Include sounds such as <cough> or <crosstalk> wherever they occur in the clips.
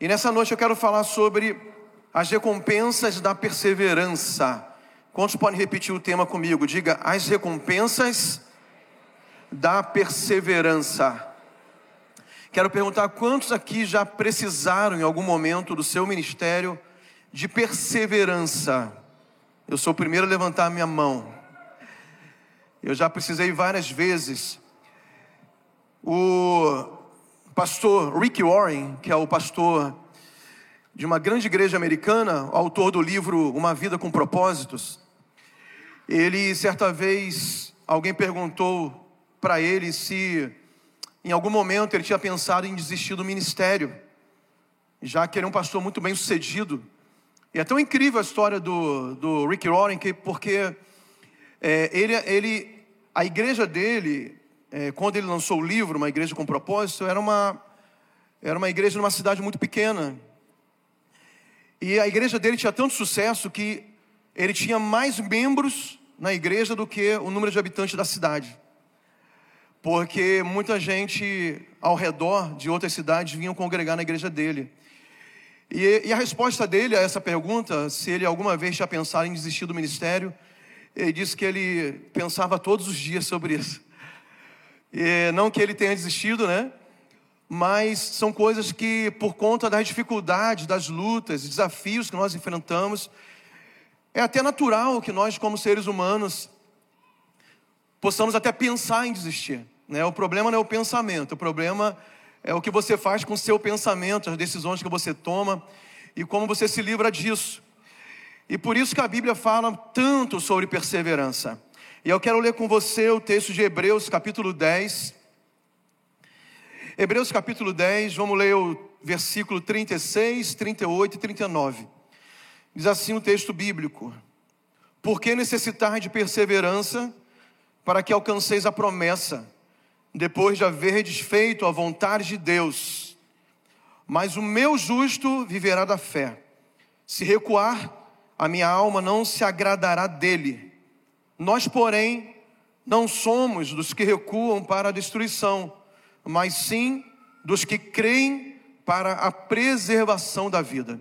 E nessa noite eu quero falar sobre as recompensas da perseverança. Quantos podem repetir o tema comigo? Diga as recompensas da perseverança. Quero perguntar quantos aqui já precisaram em algum momento do seu ministério de perseverança. Eu sou o primeiro a levantar a minha mão. Eu já precisei várias vezes. O pastor Rick Warren, que é o pastor de uma grande igreja americana, autor do livro Uma Vida com Propósitos, ele certa vez alguém perguntou para ele se em algum momento ele tinha pensado em desistir do ministério, já que ele é um pastor muito bem sucedido. E é tão incrível a história do, do Rick Warren, que, porque é, ele, ele, a igreja dele é, quando ele lançou o livro, Uma Igreja com Propósito, era uma, era uma igreja numa cidade muito pequena. E a igreja dele tinha tanto sucesso que ele tinha mais membros na igreja do que o número de habitantes da cidade. Porque muita gente ao redor de outras cidades vinham congregar na igreja dele. E, e a resposta dele a essa pergunta, se ele alguma vez tinha pensado em desistir do ministério, ele disse que ele pensava todos os dias sobre isso. E não que ele tenha desistido, né? Mas são coisas que, por conta das dificuldades, das lutas, desafios que nós enfrentamos, é até natural que nós, como seres humanos, possamos até pensar em desistir. Né? O problema não é o pensamento, o problema é o que você faz com o seu pensamento, as decisões que você toma e como você se livra disso. E por isso que a Bíblia fala tanto sobre perseverança. E eu quero ler com você o texto de Hebreus, capítulo 10. Hebreus, capítulo 10, vamos ler o versículo 36, 38 e 39. Diz assim o texto bíblico: Por que necessitar de perseverança para que alcanceis a promessa, depois de haver desfeito a vontade de Deus? Mas o meu justo viverá da fé. Se recuar, a minha alma não se agradará dele. Nós, porém, não somos dos que recuam para a destruição, mas sim dos que creem para a preservação da vida.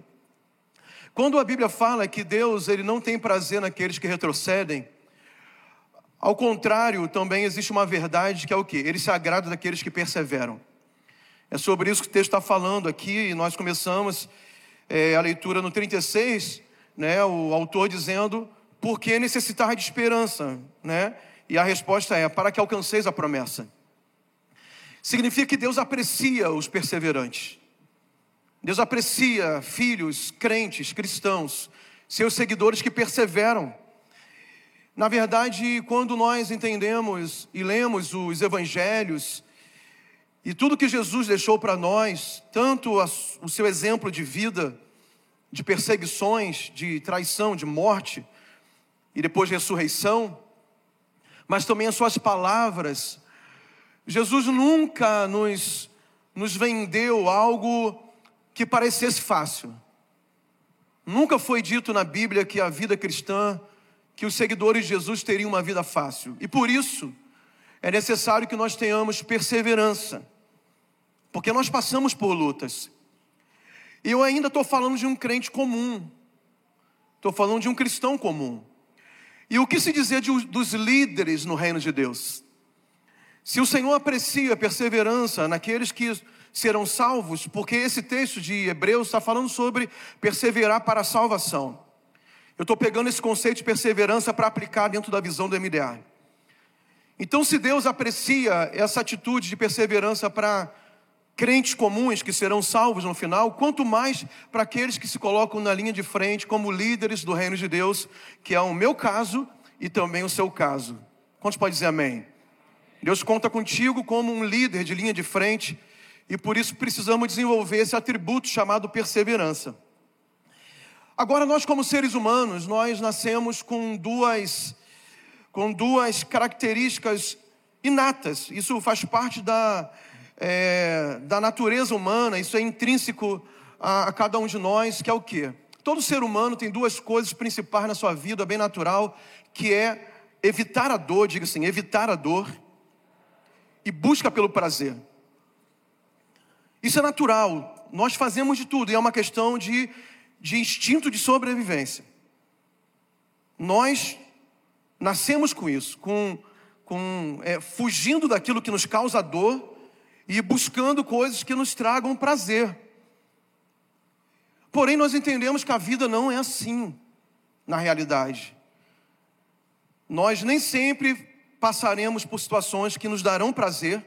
Quando a Bíblia fala que Deus ele não tem prazer naqueles que retrocedem, ao contrário, também existe uma verdade que é o que? Ele se agrada daqueles que perseveram. É sobre isso que o texto está falando aqui, e nós começamos é, a leitura no 36, né, o autor dizendo por que necessitar de esperança, né? E a resposta é: para que alcanceis a promessa. Significa que Deus aprecia os perseverantes. Deus aprecia filhos, crentes, cristãos, seus seguidores que perseveram. Na verdade, quando nós entendemos e lemos os evangelhos e tudo que Jesus deixou para nós, tanto o seu exemplo de vida, de perseguições, de traição, de morte, e depois ressurreição, mas também as suas palavras. Jesus nunca nos, nos vendeu algo que parecesse fácil. Nunca foi dito na Bíblia que a vida cristã, que os seguidores de Jesus teriam uma vida fácil. E por isso, é necessário que nós tenhamos perseverança, porque nós passamos por lutas. E eu ainda estou falando de um crente comum, estou falando de um cristão comum. E o que se dizer de, dos líderes no reino de Deus? Se o Senhor aprecia a perseverança naqueles que serão salvos, porque esse texto de Hebreus está falando sobre perseverar para a salvação. Eu estou pegando esse conceito de perseverança para aplicar dentro da visão do MDA. Então, se Deus aprecia essa atitude de perseverança para crentes comuns que serão salvos no final, quanto mais para aqueles que se colocam na linha de frente como líderes do reino de Deus, que é o meu caso e também o seu caso. Quantos podem dizer amém? Deus conta contigo como um líder de linha de frente E por isso precisamos desenvolver esse atributo chamado perseverança. Agora, nós, como seres humanos, nós nascemos com duas, com duas características inatas. Isso faz parte da, é, da natureza humana, isso é intrínseco a, a cada um de nós, que é o quê? Todo ser humano tem duas coisas principais na sua vida, bem natural, que é evitar a dor, diga assim, evitar a dor e busca pelo prazer. Isso é natural, nós fazemos de tudo, e é uma questão de, de instinto de sobrevivência. Nós nascemos com isso, com, com é, fugindo daquilo que nos causa dor e buscando coisas que nos tragam prazer. Porém, nós entendemos que a vida não é assim, na realidade. Nós nem sempre passaremos por situações que nos darão prazer,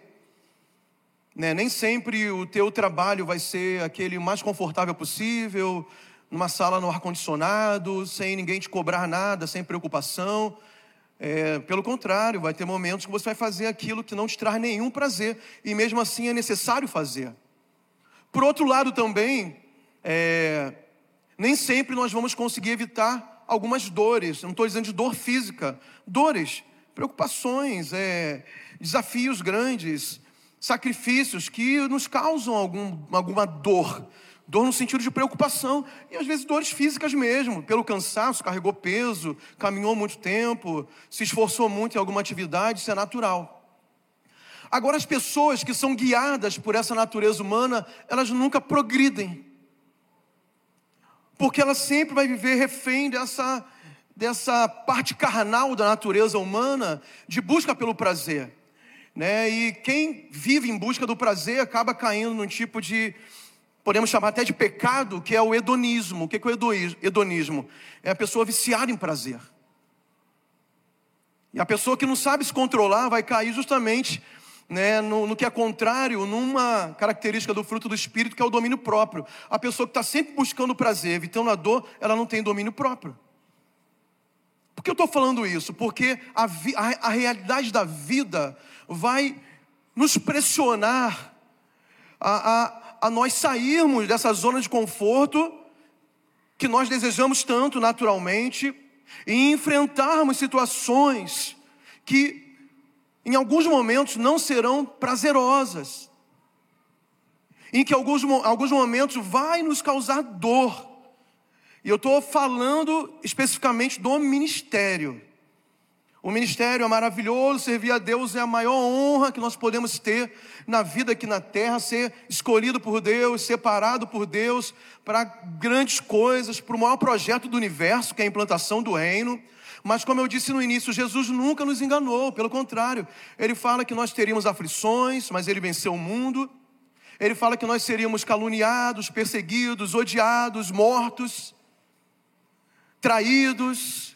né? nem sempre o teu trabalho vai ser aquele mais confortável possível, numa sala no ar-condicionado, sem ninguém te cobrar nada, sem preocupação. É, pelo contrário, vai ter momentos que você vai fazer aquilo que não te traz nenhum prazer, e mesmo assim é necessário fazer. Por outro lado, também, é, nem sempre nós vamos conseguir evitar algumas dores, não estou dizendo de dor física, dores, preocupações, é, desafios grandes, sacrifícios que nos causam algum, alguma dor, dor no sentido de preocupação, e às vezes dores físicas mesmo, pelo cansaço, carregou peso, caminhou muito tempo, se esforçou muito em alguma atividade, isso é natural. Agora, as pessoas que são guiadas por essa natureza humana, elas nunca progridem porque ela sempre vai viver refém dessa, dessa parte carnal da natureza humana de busca pelo prazer. Né? E quem vive em busca do prazer acaba caindo num tipo de, podemos chamar até de pecado, que é o hedonismo. O que é o hedonismo? É a pessoa viciada em prazer. E a pessoa que não sabe se controlar vai cair justamente né, no, no, que é contrário, numa característica do fruto do Espírito, que é o domínio próprio. A pessoa que está sempre buscando prazer, evitando a dor, ela não tem domínio próprio. Por que eu estou falando isso? Porque a, a, a realidade da vida vai nos pressionar a, a, a nós sairmos dessa zona de conforto que nós desejamos tanto naturalmente e enfrentarmos situações que em alguns momentos não serão prazerosas, em que alguns, alguns momentos vai nos causar dor. E eu estou falando especificamente do ministério. O ministério é maravilhoso, servir a Deus é a maior honra que nós podemos ter na vida aqui na terra, ser escolhido por Deus, separado por Deus para grandes coisas, para o maior projeto do universo, que é a implantação do reino. Mas, como eu disse no início, Jesus nunca nos enganou, pelo contrário, ele fala que nós teríamos aflições, mas ele venceu o mundo. Ele fala que nós seríamos caluniados, perseguidos, odiados, mortos, traídos.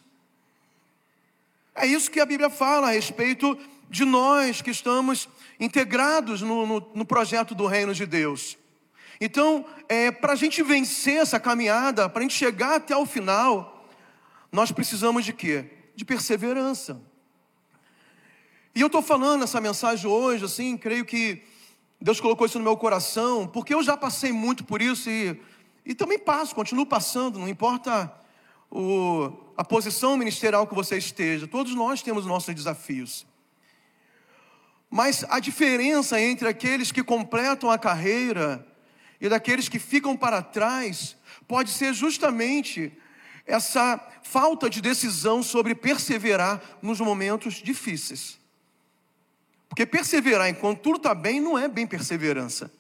É isso que a Bíblia fala a respeito de nós que estamos integrados no, no, no projeto do reino de Deus. Então, é, para a gente vencer essa caminhada, para a gente chegar até o final, nós precisamos de quê? De perseverança. E eu estou falando essa mensagem hoje, assim, creio que Deus colocou isso no meu coração, porque eu já passei muito por isso e, e também passo, continuo passando, não importa o, a posição ministerial que você esteja, todos nós temos nossos desafios. Mas a diferença entre aqueles que completam a carreira e daqueles que ficam para trás pode ser justamente essa falta de decisão sobre perseverar nos momentos difíceis. Porque perseverar enquanto tudo está bem não é bem perseverança.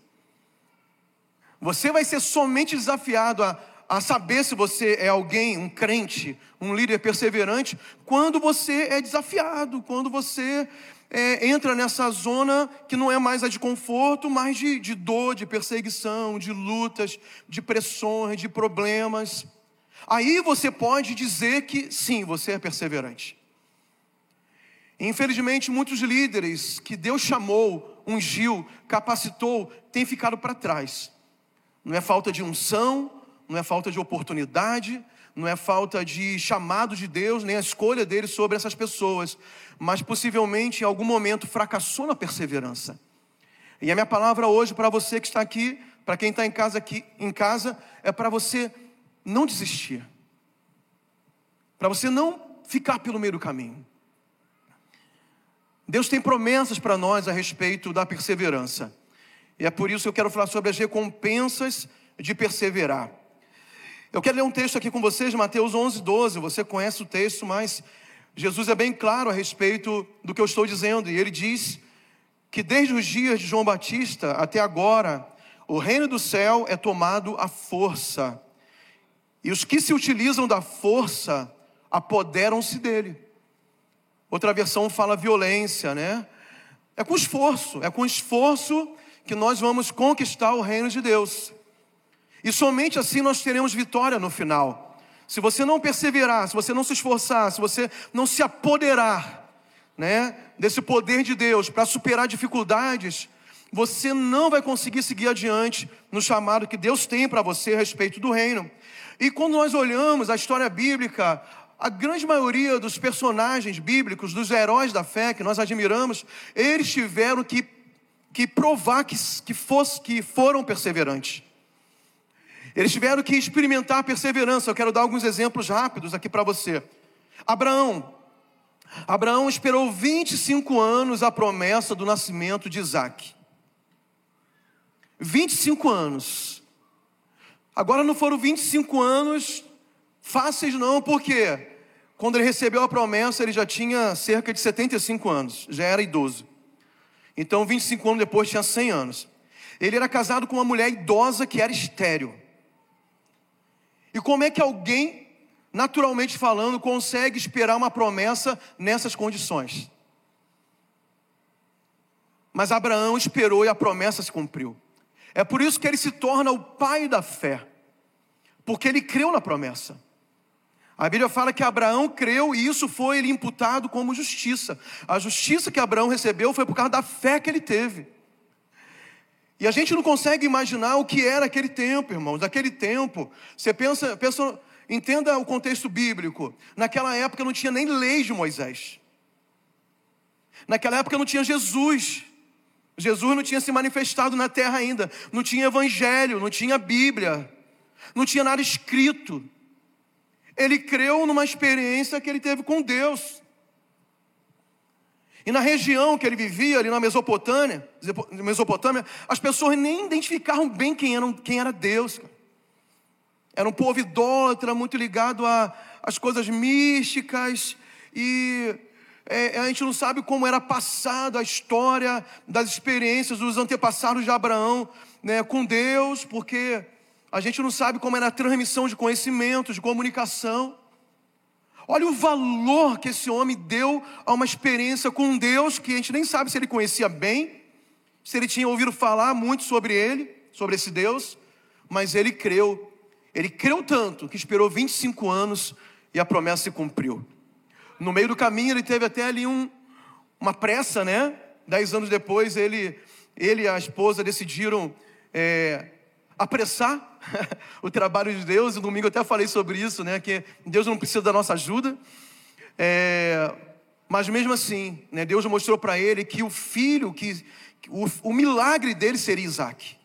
Você vai ser somente desafiado a, a saber se você é alguém, um crente, um líder perseverante, quando você é desafiado, quando você é, entra nessa zona que não é mais a de conforto, mas de, de dor, de perseguição, de lutas, de pressões, de problemas. Aí você pode dizer que sim, você é perseverante. Infelizmente, muitos líderes que Deus chamou, ungiu, capacitou, têm ficado para trás. Não é falta de unção, não é falta de oportunidade, não é falta de chamado de Deus, nem a escolha dele sobre essas pessoas, mas possivelmente em algum momento fracassou na perseverança. E a minha palavra hoje para você que está aqui, para quem está em casa aqui em casa, é para você não desistir. Para você não ficar pelo meio do caminho. Deus tem promessas para nós a respeito da perseverança. E é por isso que eu quero falar sobre as recompensas de perseverar. Eu quero ler um texto aqui com vocês, Mateus 11, 12. Você conhece o texto, mas Jesus é bem claro a respeito do que eu estou dizendo. E ele diz que desde os dias de João Batista até agora, o reino do céu é tomado à força. E os que se utilizam da força apoderam-se dele. Outra versão fala violência, né? É com esforço, é com esforço que nós vamos conquistar o reino de Deus. E somente assim nós teremos vitória no final. Se você não perseverar, se você não se esforçar, se você não se apoderar, né, desse poder de Deus para superar dificuldades, você não vai conseguir seguir adiante no chamado que Deus tem para você a respeito do reino. E quando nós olhamos a história bíblica, a grande maioria dos personagens bíblicos, dos heróis da fé que nós admiramos, eles tiveram que, que provar que, que, fosse, que foram perseverantes. Eles tiveram que experimentar perseverança. Eu quero dar alguns exemplos rápidos aqui para você. Abraão. Abraão esperou 25 anos a promessa do nascimento de Isaac. 25 anos. Agora não foram 25 anos fáceis, não, porque quando ele recebeu a promessa, ele já tinha cerca de 75 anos, já era idoso. Então, 25 anos depois, tinha 100 anos. Ele era casado com uma mulher idosa que era estéril. E como é que alguém, naturalmente falando, consegue esperar uma promessa nessas condições? Mas Abraão esperou e a promessa se cumpriu. É por isso que ele se torna o pai da fé, porque ele creu na promessa. A Bíblia fala que Abraão creu e isso foi lhe imputado como justiça. A justiça que Abraão recebeu foi por causa da fé que ele teve. E a gente não consegue imaginar o que era aquele tempo, irmãos. Naquele tempo, você pensa, pensa, entenda o contexto bíblico. Naquela época não tinha nem lei de Moisés. Naquela época não tinha Jesus. Jesus não tinha se manifestado na terra ainda. Não tinha evangelho, não tinha Bíblia. Não tinha nada escrito. Ele creu numa experiência que ele teve com Deus. E na região que ele vivia, ali na Mesopotâmia, Mesopotâmia as pessoas nem identificavam bem quem, eram, quem era Deus. Era um povo idólatra, muito ligado às coisas místicas, e é, a gente não sabe como era passada a história das experiências dos antepassados de Abraão né, com Deus, porque a gente não sabe como era a transmissão de conhecimento, de comunicação. Olha o valor que esse homem deu a uma experiência com Deus que a gente nem sabe se ele conhecia bem, se ele tinha ouvido falar muito sobre ele, sobre esse Deus, mas ele creu. Ele creu tanto que esperou 25 anos e a promessa se cumpriu. No meio do caminho ele teve até ali um, uma pressa, né? Dez anos depois ele, ele e a esposa decidiram é, apressar <laughs> o trabalho de Deus. No domingo eu até falei sobre isso, né? Que Deus não precisa da nossa ajuda. É, mas mesmo assim, né, Deus mostrou para ele que o filho, que o, o milagre dele seria Isaac.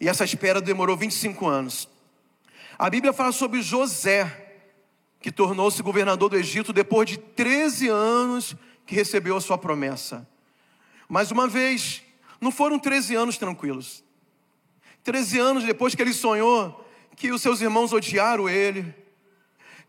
E essa espera demorou 25 anos. A Bíblia fala sobre José, que tornou-se governador do Egito depois de 13 anos que recebeu a sua promessa. Mais uma vez, não foram 13 anos tranquilos. Treze anos depois que ele sonhou que os seus irmãos odiaram ele,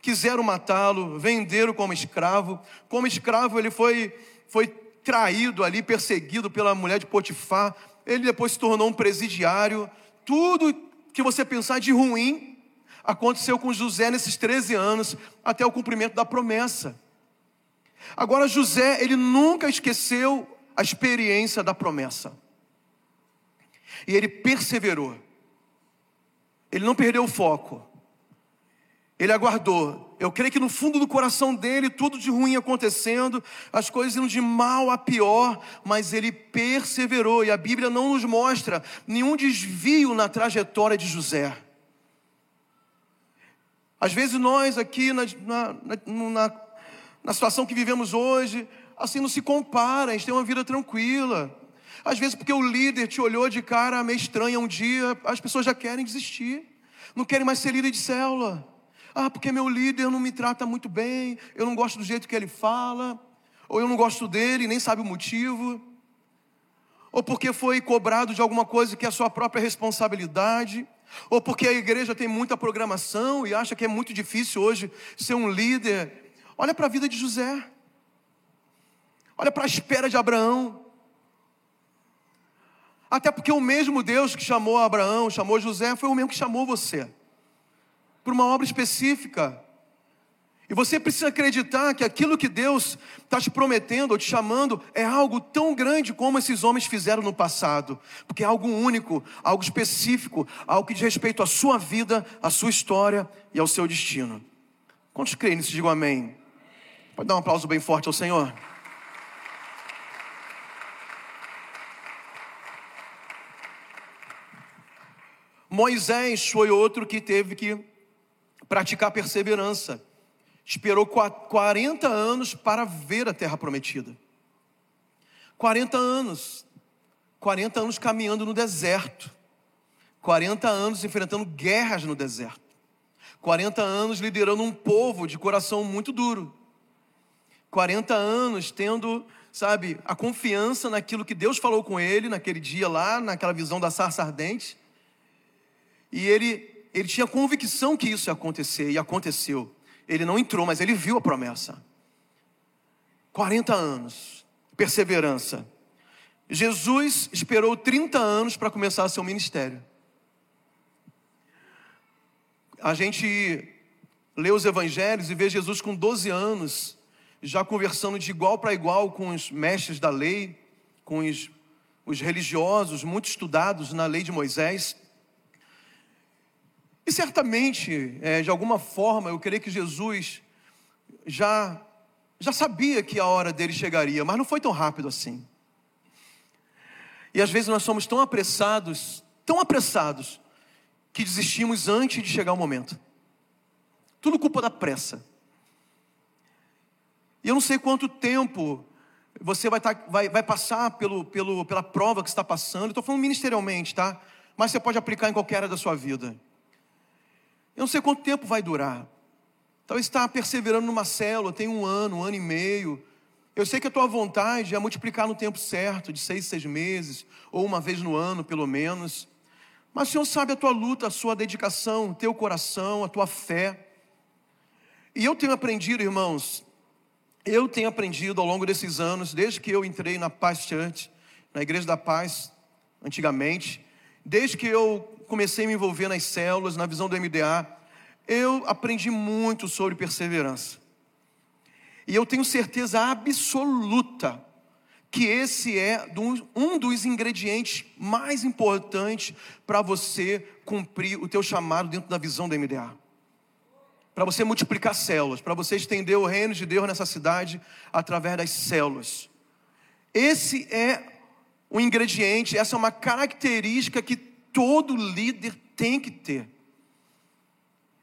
quiseram matá-lo, venderam como escravo. Como escravo, ele foi, foi traído ali, perseguido pela mulher de Potifar. Ele depois se tornou um presidiário. Tudo que você pensar de ruim aconteceu com José nesses 13 anos, até o cumprimento da promessa. Agora, José, ele nunca esqueceu a experiência da promessa. E ele perseverou. Ele não perdeu o foco. Ele aguardou. Eu creio que no fundo do coração dele, tudo de ruim acontecendo, as coisas indo de mal a pior, mas ele perseverou. E a Bíblia não nos mostra nenhum desvio na trajetória de José. Às vezes nós aqui na, na, na, na situação que vivemos hoje, assim não se compara, a gente tem uma vida tranquila. Às vezes, porque o líder te olhou de cara meio estranha um dia, as pessoas já querem desistir, não querem mais ser líder de célula. Ah, porque meu líder não me trata muito bem, eu não gosto do jeito que ele fala, ou eu não gosto dele, nem sabe o motivo, ou porque foi cobrado de alguma coisa que é sua própria responsabilidade, ou porque a igreja tem muita programação e acha que é muito difícil hoje ser um líder. Olha para a vida de José, olha para a espera de Abraão. Até porque o mesmo Deus que chamou Abraão, chamou José, foi o mesmo que chamou você por uma obra específica. E você precisa acreditar que aquilo que Deus está te prometendo ou te chamando é algo tão grande como esses homens fizeram no passado, porque é algo único, algo específico, algo que diz respeito à sua vida, à sua história e ao seu destino. Quantos creem nisso? Digam amém. Pode dar um aplauso bem forte ao Senhor. Moisés foi outro que teve que praticar perseverança. Esperou 40 anos para ver a terra prometida. 40 anos. 40 anos caminhando no deserto. 40 anos enfrentando guerras no deserto. 40 anos liderando um povo de coração muito duro. 40 anos tendo, sabe, a confiança naquilo que Deus falou com ele naquele dia lá, naquela visão da sarça ardente. E ele ele tinha convicção que isso ia acontecer, e aconteceu. Ele não entrou, mas ele viu a promessa. 40 anos, perseverança. Jesus esperou 30 anos para começar seu ministério. A gente lê os evangelhos e vê Jesus com 12 anos, já conversando de igual para igual com os mestres da lei, com os, os religiosos, muito estudados na lei de Moisés. E certamente, é, de alguma forma, eu creio que Jesus já, já sabia que a hora dele chegaria, mas não foi tão rápido assim. E às vezes nós somos tão apressados, tão apressados, que desistimos antes de chegar o momento. Tudo culpa da pressa. E eu não sei quanto tempo você vai, tá, vai, vai passar pelo, pelo, pela prova que está passando. Estou falando ministerialmente, tá? Mas você pode aplicar em qualquer área da sua vida. Eu não sei quanto tempo vai durar. Talvez está perseverando numa célula, tem um ano, um ano e meio. Eu sei que a tua vontade é multiplicar no tempo certo, de seis, seis meses, ou uma vez no ano, pelo menos. Mas o Senhor sabe a tua luta, a sua dedicação, o teu coração, a tua fé. E eu tenho aprendido, irmãos, eu tenho aprendido ao longo desses anos, desde que eu entrei na Paz Church, na Igreja da Paz, antigamente, desde que eu comecei a me envolver nas células, na visão do MDA, eu aprendi muito sobre perseverança. E eu tenho certeza absoluta que esse é um dos ingredientes mais importantes para você cumprir o teu chamado dentro da visão do MDA. Para você multiplicar células, para você estender o reino de Deus nessa cidade através das células. Esse é um ingrediente, essa é uma característica que todo líder tem que ter.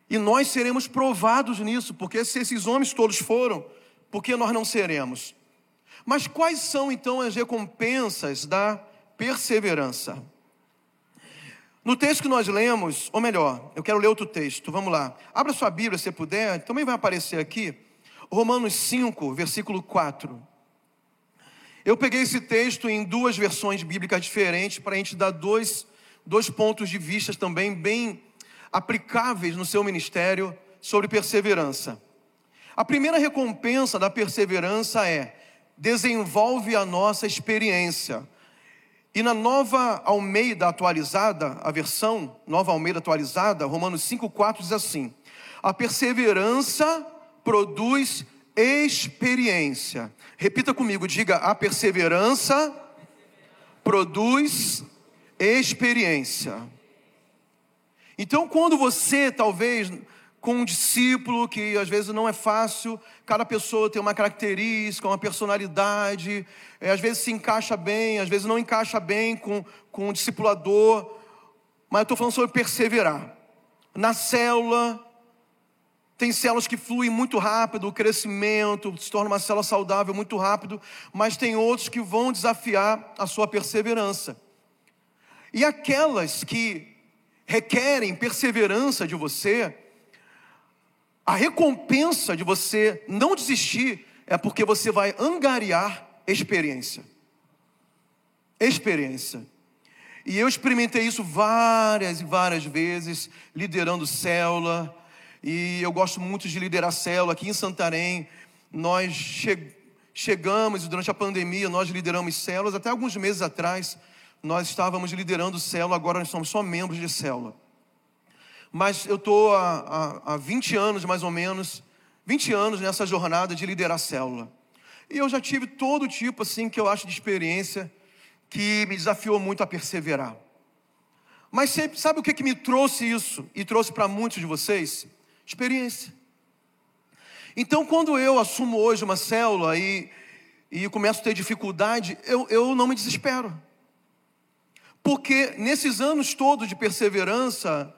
E nós seremos provados nisso, porque se esses homens todos foram, por que nós não seremos? Mas quais são então as recompensas da perseverança? No texto que nós lemos, ou melhor, eu quero ler outro texto, vamos lá. Abra sua Bíblia se puder, também vai aparecer aqui, Romanos 5, versículo 4. Eu peguei esse texto em duas versões bíblicas diferentes para a gente dar dois dois pontos de vista também bem aplicáveis no seu ministério sobre perseverança. A primeira recompensa da perseverança é desenvolve a nossa experiência. E na nova Almeida atualizada, a versão nova Almeida atualizada, Romanos 5,4 diz assim: A perseverança produz experiência. Repita comigo, diga: a perseverança produz experiência. Então, quando você, talvez, com um discípulo, que às vezes não é fácil, cada pessoa tem uma característica, uma personalidade, é, às vezes se encaixa bem, às vezes não encaixa bem com, com o discipulador, mas eu estou falando sobre perseverar. Na célula, Tem células que fluem muito rápido, o crescimento se torna uma célula saudável muito rápido, mas tem outros que vão desafiar a sua perseverança. E aquelas que requerem perseverança de você, a recompensa de você não desistir é porque você vai angariar experiência. Experiência. E eu experimentei isso várias e várias vezes, liderando célula, e eu gosto muito de liderar célula aqui em Santarém. Nós che chegamos durante a pandemia, nós lideramos células, até alguns meses atrás, nós estávamos liderando célula, agora nós somos só membros de célula mas eu estou há, há, há 20 anos mais ou menos, 20 anos nessa jornada de liderar célula. E eu já tive todo tipo assim que eu acho de experiência que me desafiou muito a perseverar. Mas sempre, sabe o que, que me trouxe isso e trouxe para muitos de vocês? Experiência. Então, quando eu assumo hoje uma célula e, e começo a ter dificuldade, eu, eu não me desespero. Porque nesses anos todos de perseverança,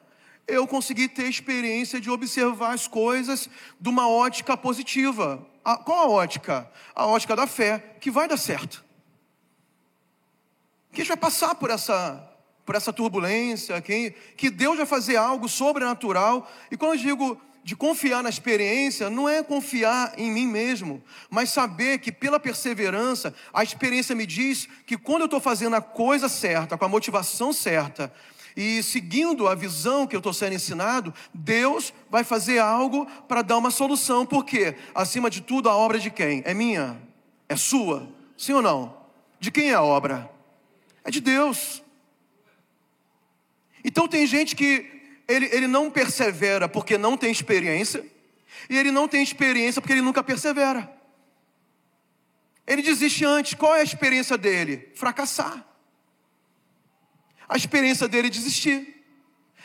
eu consegui ter experiência de observar as coisas de uma ótica positiva. A, qual a ótica? A ótica da fé, que vai dar certo. Que a gente vai passar por essa, por essa turbulência, que, que Deus vai fazer algo sobrenatural. E quando eu digo de confiar na experiência, não é confiar em mim mesmo, mas saber que pela perseverança, a experiência me diz que quando eu estou fazendo a coisa certa, com a motivação certa, e seguindo a visão que eu estou sendo ensinado, Deus vai fazer algo para dar uma solução, porque, acima de tudo, a obra de quem? É minha? É sua? Sim ou não? De quem é a obra? É de Deus. Então tem gente que ele, ele não persevera porque não tem experiência, e ele não tem experiência porque ele nunca persevera. Ele desiste antes. Qual é a experiência dele? Fracassar a experiência dele é desistir.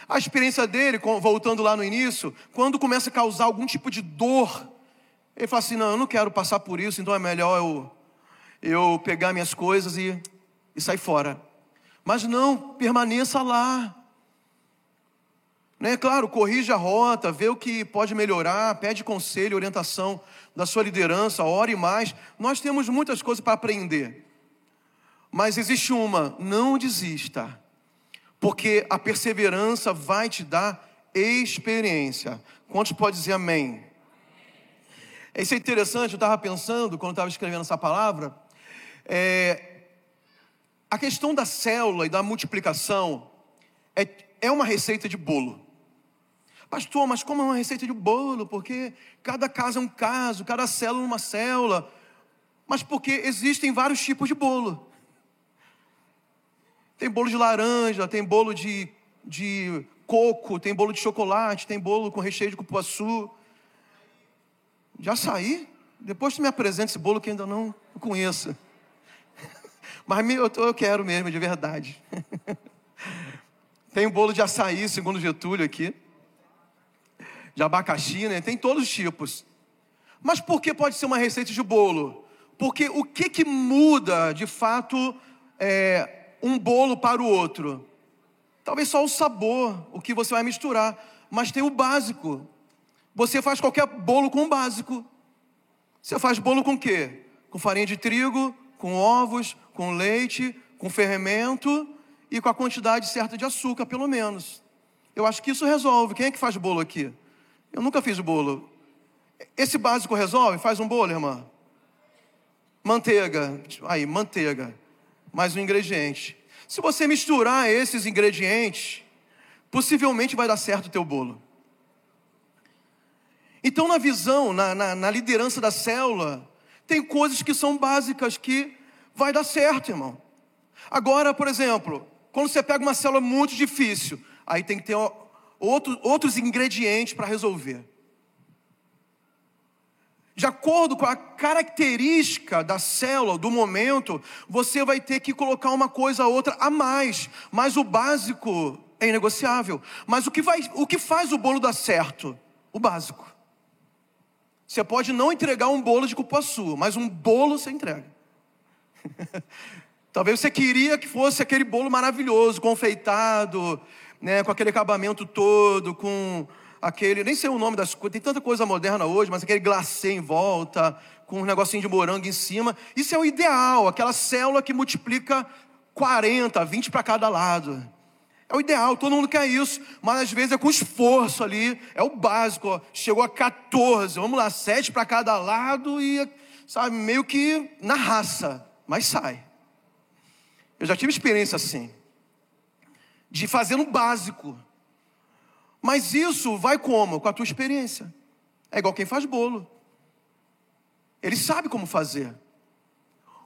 A experiência dele, voltando lá no início, quando começa a causar algum tipo de dor, ele fala assim: Não, eu não quero passar por isso, então é melhor eu, eu pegar minhas coisas e, e sair fora. Mas não, permaneça lá. Né? Claro, corrija a rota, vê o que pode melhorar, pede conselho, orientação da sua liderança, ore mais. Nós temos muitas coisas para aprender. Mas existe uma: não desista porque a perseverança vai te dar experiência. Quantos pode dizer amém? Isso é interessante, eu estava pensando, quando estava escrevendo essa palavra, é, a questão da célula e da multiplicação é, é uma receita de bolo. Pastor, mas como é uma receita de bolo? Porque cada caso é um caso, cada célula é uma célula. Mas porque existem vários tipos de bolo. Tem bolo de laranja, tem bolo de, de coco, tem bolo de chocolate, tem bolo com recheio de cupuaçu. De açaí? Depois tu me apresenta esse bolo que ainda não conheço. <laughs> Mas eu, eu quero mesmo, de verdade. <laughs> tem bolo de açaí, segundo Getúlio aqui. De abacaxi, né? Tem todos os tipos. Mas por que pode ser uma receita de bolo? Porque o que, que muda, de fato, é, um bolo para o outro. Talvez só o sabor, o que você vai misturar, mas tem o básico. Você faz qualquer bolo com o básico. Você faz bolo com o quê? Com farinha de trigo, com ovos, com leite, com fermento e com a quantidade certa de açúcar, pelo menos. Eu acho que isso resolve. Quem é que faz bolo aqui? Eu nunca fiz bolo. Esse básico resolve? Faz um bolo, irmã. Manteiga. Aí, manteiga mais um ingrediente. Se você misturar esses ingredientes, possivelmente vai dar certo o teu bolo. Então, na visão, na, na, na, liderança da célula, tem coisas que são básicas que vai dar certo, irmão. Agora, por exemplo, quando você pega uma célula muito difícil, aí tem que ter outro, outros ingredientes para resolver de acordo com a característica da célula, do momento, você vai ter que colocar uma coisa ou outra a mais, mas o básico é inegociável. Mas o que, vai, o que faz o bolo dar certo? O básico. Você pode não entregar um bolo de cupuaçu, mas um bolo você entrega. <laughs> Talvez você queria que fosse aquele bolo maravilhoso, confeitado, né, com aquele acabamento todo, com aquele, nem sei o nome das coisas, tem tanta coisa moderna hoje, mas aquele glacê em volta, com um negocinho de morango em cima. Isso é o ideal, aquela célula que multiplica 40, 20 para cada lado. É o ideal, todo mundo quer isso, mas às vezes é com esforço ali, é o básico. Ó. Chegou a 14, vamos lá, 7 para cada lado e, sabe, meio que na raça, mas sai. Eu já tive experiência assim, de fazer no básico. Mas isso vai como? Com a tua experiência. É igual quem faz bolo. Ele sabe como fazer.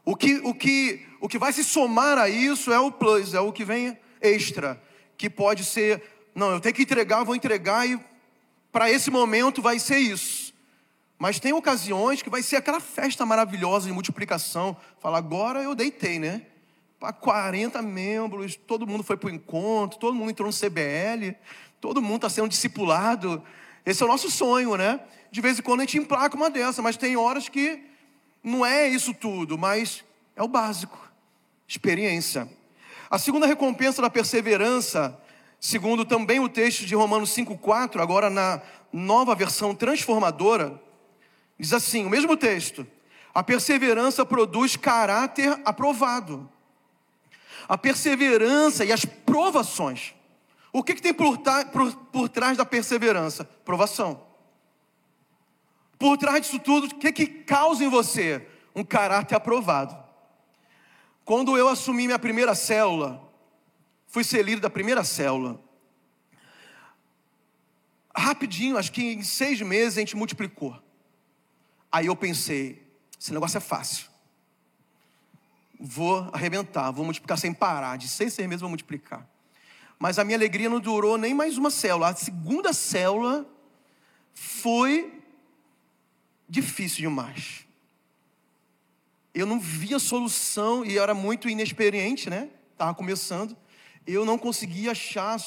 O que, o que, o que vai se somar a isso é o plus, é o que vem extra, que pode ser, não, eu tenho que entregar, vou entregar e para esse momento vai ser isso. Mas tem ocasiões que vai ser aquela festa maravilhosa de multiplicação. Fala, agora eu deitei, né? Para 40 membros, todo mundo foi para o encontro, todo mundo entrou no CBL, todo mundo está sendo discipulado. Esse é o nosso sonho, né? De vez em quando a gente emplaca uma dessa, mas tem horas que não é isso tudo, mas é o básico experiência. A segunda recompensa da perseverança, segundo também o texto de Romanos 5,4, agora na nova versão transformadora, diz assim: o mesmo texto. A perseverança produz caráter aprovado. A perseverança e as provações. O que, que tem por, por, por trás da perseverança? Provação. Por trás disso tudo, o que, que causa em você? Um caráter aprovado. Quando eu assumi minha primeira célula, fui ser líder da primeira célula. Rapidinho, acho que em seis meses a gente multiplicou. Aí eu pensei, esse negócio é fácil. Vou arrebentar, vou multiplicar sem parar. De seis, seis meses vou multiplicar. Mas a minha alegria não durou nem mais uma célula. A segunda célula foi difícil demais. Eu não via solução e era muito inexperiente, né? Estava começando. Eu não conseguia achar,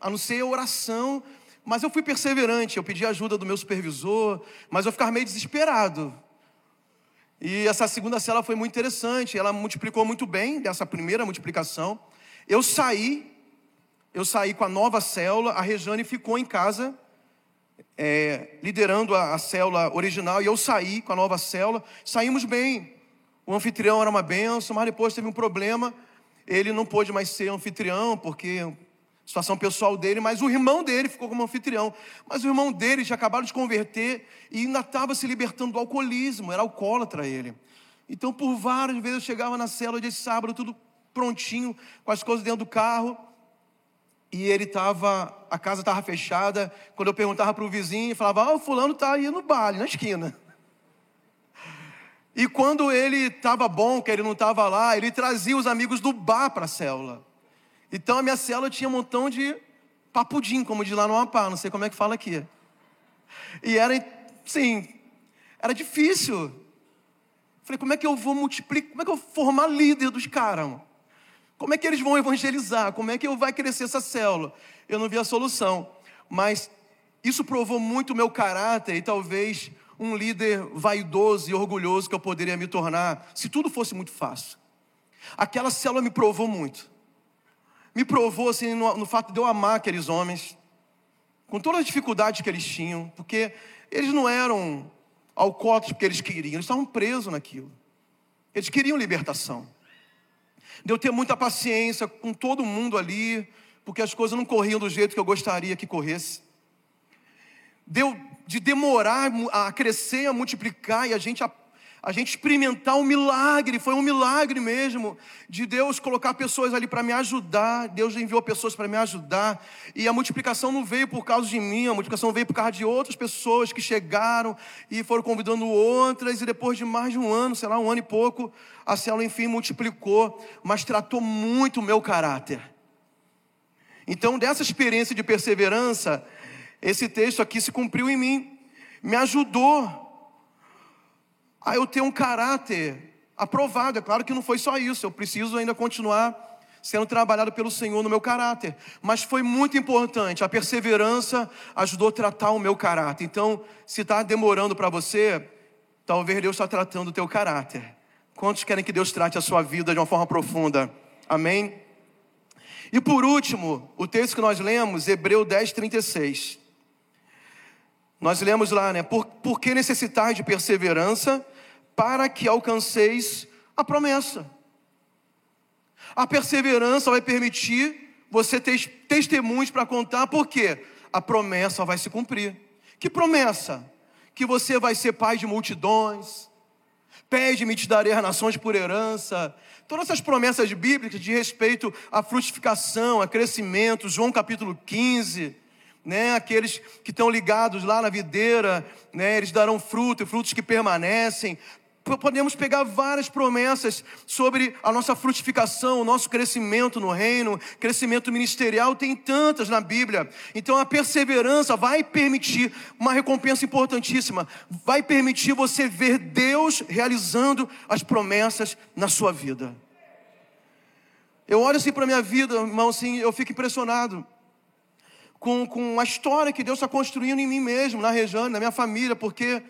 a não ser a oração, mas eu fui perseverante. Eu pedi ajuda do meu supervisor, mas eu ficava meio desesperado. E essa segunda cela foi muito interessante. Ela multiplicou muito bem dessa primeira multiplicação. Eu saí, eu saí com a nova célula. A Rejane ficou em casa é, liderando a, a célula original e eu saí com a nova célula. Saímos bem. O anfitrião era uma benção, mas depois teve um problema. Ele não pôde mais ser anfitrião, porque situação pessoal dele, mas o irmão dele ficou como anfitrião. Mas o irmão dele tinha acabado de converter e ainda estava se libertando do alcoolismo, era alcoólatra ele. Então, por várias vezes eu chegava na célula de sábado, tudo prontinho, com as coisas dentro do carro e ele estava, a casa estava fechada. Quando eu perguntava para o vizinho, falava: Ah, o fulano está aí no baile, na esquina. E quando ele estava bom, que ele não estava lá, ele trazia os amigos do bar para a célula. Então a minha célula tinha um montão de papudim, como de lá no Amapá, não sei como é que fala aqui. E era, sim, era difícil. Falei, como é que eu vou multiplicar, como é que eu vou formar líder dos caras? Como é que eles vão evangelizar? Como é que eu vai crescer essa célula? Eu não vi a solução. Mas isso provou muito o meu caráter e talvez um líder vaidoso e orgulhoso que eu poderia me tornar se tudo fosse muito fácil. Aquela célula me provou muito. Me provou assim no, no fato de eu amar aqueles homens, com todas as dificuldades que eles tinham, porque eles não eram alcoólatras porque eles queriam, eles estavam presos naquilo. Eles queriam libertação de eu ter muita paciência com todo mundo ali, porque as coisas não corriam do jeito que eu gostaria que corresse. Deu de demorar a crescer, a multiplicar e a gente a gente experimentar um milagre, foi um milagre mesmo, de Deus colocar pessoas ali para me ajudar, Deus enviou pessoas para me ajudar, e a multiplicação não veio por causa de mim, a multiplicação veio por causa de outras pessoas que chegaram e foram convidando outras, e depois de mais de um ano, sei lá, um ano e pouco, a célula enfim multiplicou, mas tratou muito o meu caráter. Então, dessa experiência de perseverança, esse texto aqui se cumpriu em mim, me ajudou a eu ter um caráter aprovado. É claro que não foi só isso, eu preciso ainda continuar sendo trabalhado pelo Senhor no meu caráter. Mas foi muito importante, a perseverança ajudou a tratar o meu caráter. Então, se está demorando para você, talvez Deus está tratando o teu caráter. Quantos querem que Deus trate a sua vida de uma forma profunda? Amém? E por último, o texto que nós lemos, Hebreu 10, 36. Nós lemos lá, né? Por, por que necessitar de perseverança para que alcanceis a promessa? A perseverança vai permitir você ter testemunhos para contar, por quê? A promessa vai se cumprir. Que promessa? Que você vai ser pai de multidões, pede-me te darei as nações por herança. Todas essas promessas bíblicas de respeito à frutificação, a crescimento, João capítulo 15, né? Aqueles que estão ligados lá na videira, né? Eles darão fruto, frutos que permanecem. Podemos pegar várias promessas sobre a nossa frutificação, o nosso crescimento no reino, crescimento ministerial, tem tantas na Bíblia. Então a perseverança vai permitir uma recompensa importantíssima, vai permitir você ver Deus realizando as promessas na sua vida. Eu olho assim para a minha vida, irmão, assim, eu fico impressionado com, com a história que Deus está construindo em mim mesmo, na região, na minha família, porque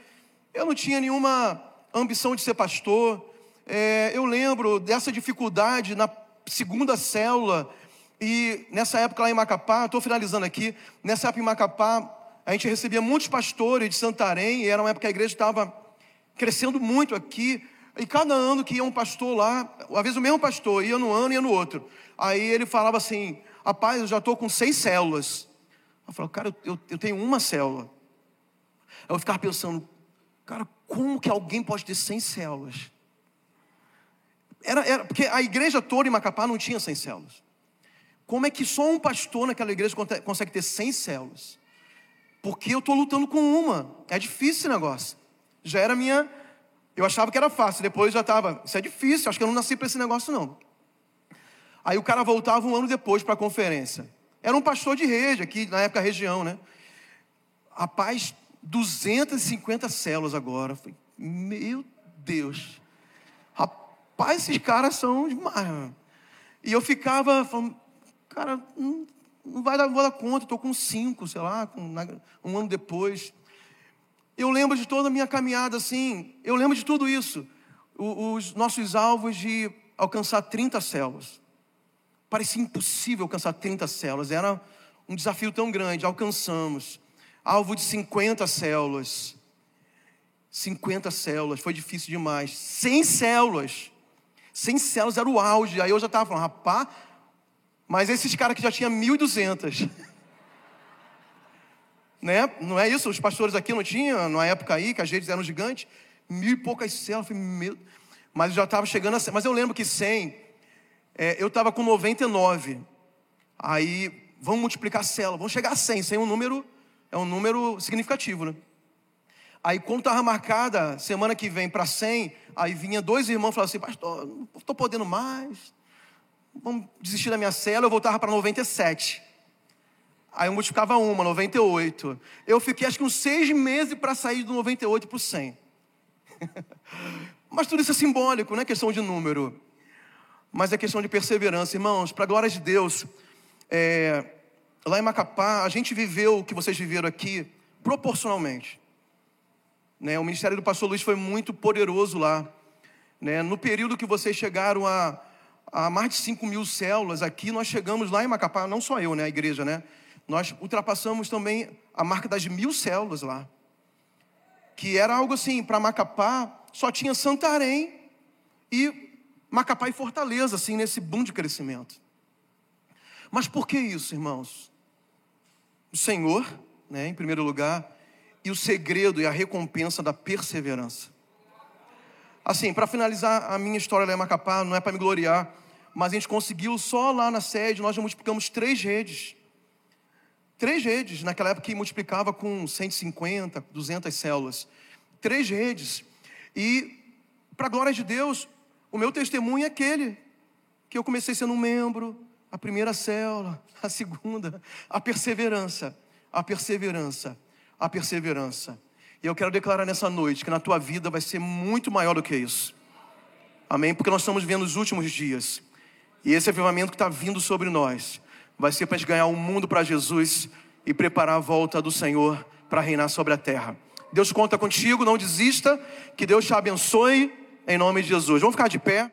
eu não tinha nenhuma ambição de ser pastor. É, eu lembro dessa dificuldade na segunda célula, e nessa época lá em Macapá, estou finalizando aqui, nessa época em Macapá, a gente recebia muitos pastores de Santarém, e era uma época que a igreja estava crescendo muito aqui, e cada ano que ia um pastor lá, às vezes o mesmo pastor, ia no ano e ia no outro. Aí ele falava assim: Rapaz, eu já estou com seis células. Eu falava, cara, eu, eu tenho uma célula. Aí eu ficava pensando, cara, como que alguém pode ter 100 células? Era, era, porque a igreja toda em Macapá não tinha 100 células. Como é que só um pastor naquela igreja consegue ter 100 células? Porque eu estou lutando com uma. É difícil esse negócio. Já era minha. Eu achava que era fácil, depois já estava. Isso é difícil, acho que eu não nasci para esse negócio, não. Aí o cara voltava um ano depois para a conferência. Era um pastor de rede, aqui na época região, né? Rapaz, 250 células agora. Falei, meu Deus. Rapaz, esses caras são demais. E eu ficava falando, cara, não, não vai dar, vou dar conta, estou com cinco, sei lá, com, um ano depois. Eu lembro de toda a minha caminhada assim, eu lembro de tudo isso. os nossos alvos de alcançar 30 células. Parecia impossível alcançar 30 células, era um desafio tão grande. Alcançamos. Alvo de 50 células. 50 células, foi difícil demais. 100 células. 100 células era o auge. Aí eu já estava falando, rapaz, mas esses caras que já tinham 1.200. <laughs> né? Não é isso? Os pastores aqui não tinham, na época aí, que as redes eram gigantes, mil e poucas células. Meu... Mas eu já estava chegando a 100. Mas eu lembro que 100 é, eu estava com 99. Aí, vamos multiplicar a célula, vamos chegar a 100. 100 é um número, é um número significativo, né? Aí, quando estava marcada, semana que vem para 100, aí vinha dois irmãos e falavam assim: Pastor, não estou podendo mais, vamos desistir da minha célula. Eu voltava para 97. Aí eu multiplicava uma, 98. Eu fiquei acho que uns seis meses para sair do 98 para o 100. Mas tudo isso é simbólico, não é questão de número mas é questão de perseverança. Irmãos, para a glória de Deus, é, lá em Macapá, a gente viveu o que vocês viveram aqui proporcionalmente. Né? O ministério do pastor Luiz foi muito poderoso lá. Né? No período que vocês chegaram a, a mais de 5 mil células aqui, nós chegamos lá em Macapá, não só eu, né, a igreja, né? Nós ultrapassamos também a marca das mil células lá. Que era algo assim, para Macapá, só tinha Santarém e Macapá e Fortaleza, assim, nesse boom de crescimento. Mas por que isso, irmãos? O Senhor, né, em primeiro lugar, e o segredo e a recompensa da perseverança. Assim, para finalizar a minha história lá em Macapá, não é para me gloriar, mas a gente conseguiu só lá na sede, nós já multiplicamos três redes. Três redes, naquela época que multiplicava com 150, 200 células. Três redes. E, para a glória de Deus, o meu testemunho é aquele que eu comecei sendo um membro, a primeira célula, <laughs> a segunda, a perseverança, a perseverança, a perseverança. E eu quero declarar nessa noite que na tua vida vai ser muito maior do que isso. Amém? Porque nós estamos vendo os últimos dias. E esse avivamento que está vindo sobre nós vai ser para a gente ganhar o um mundo para Jesus e preparar a volta do Senhor para reinar sobre a terra. Deus conta contigo, não desista, que Deus te abençoe em nome de Jesus. Vamos ficar de pé.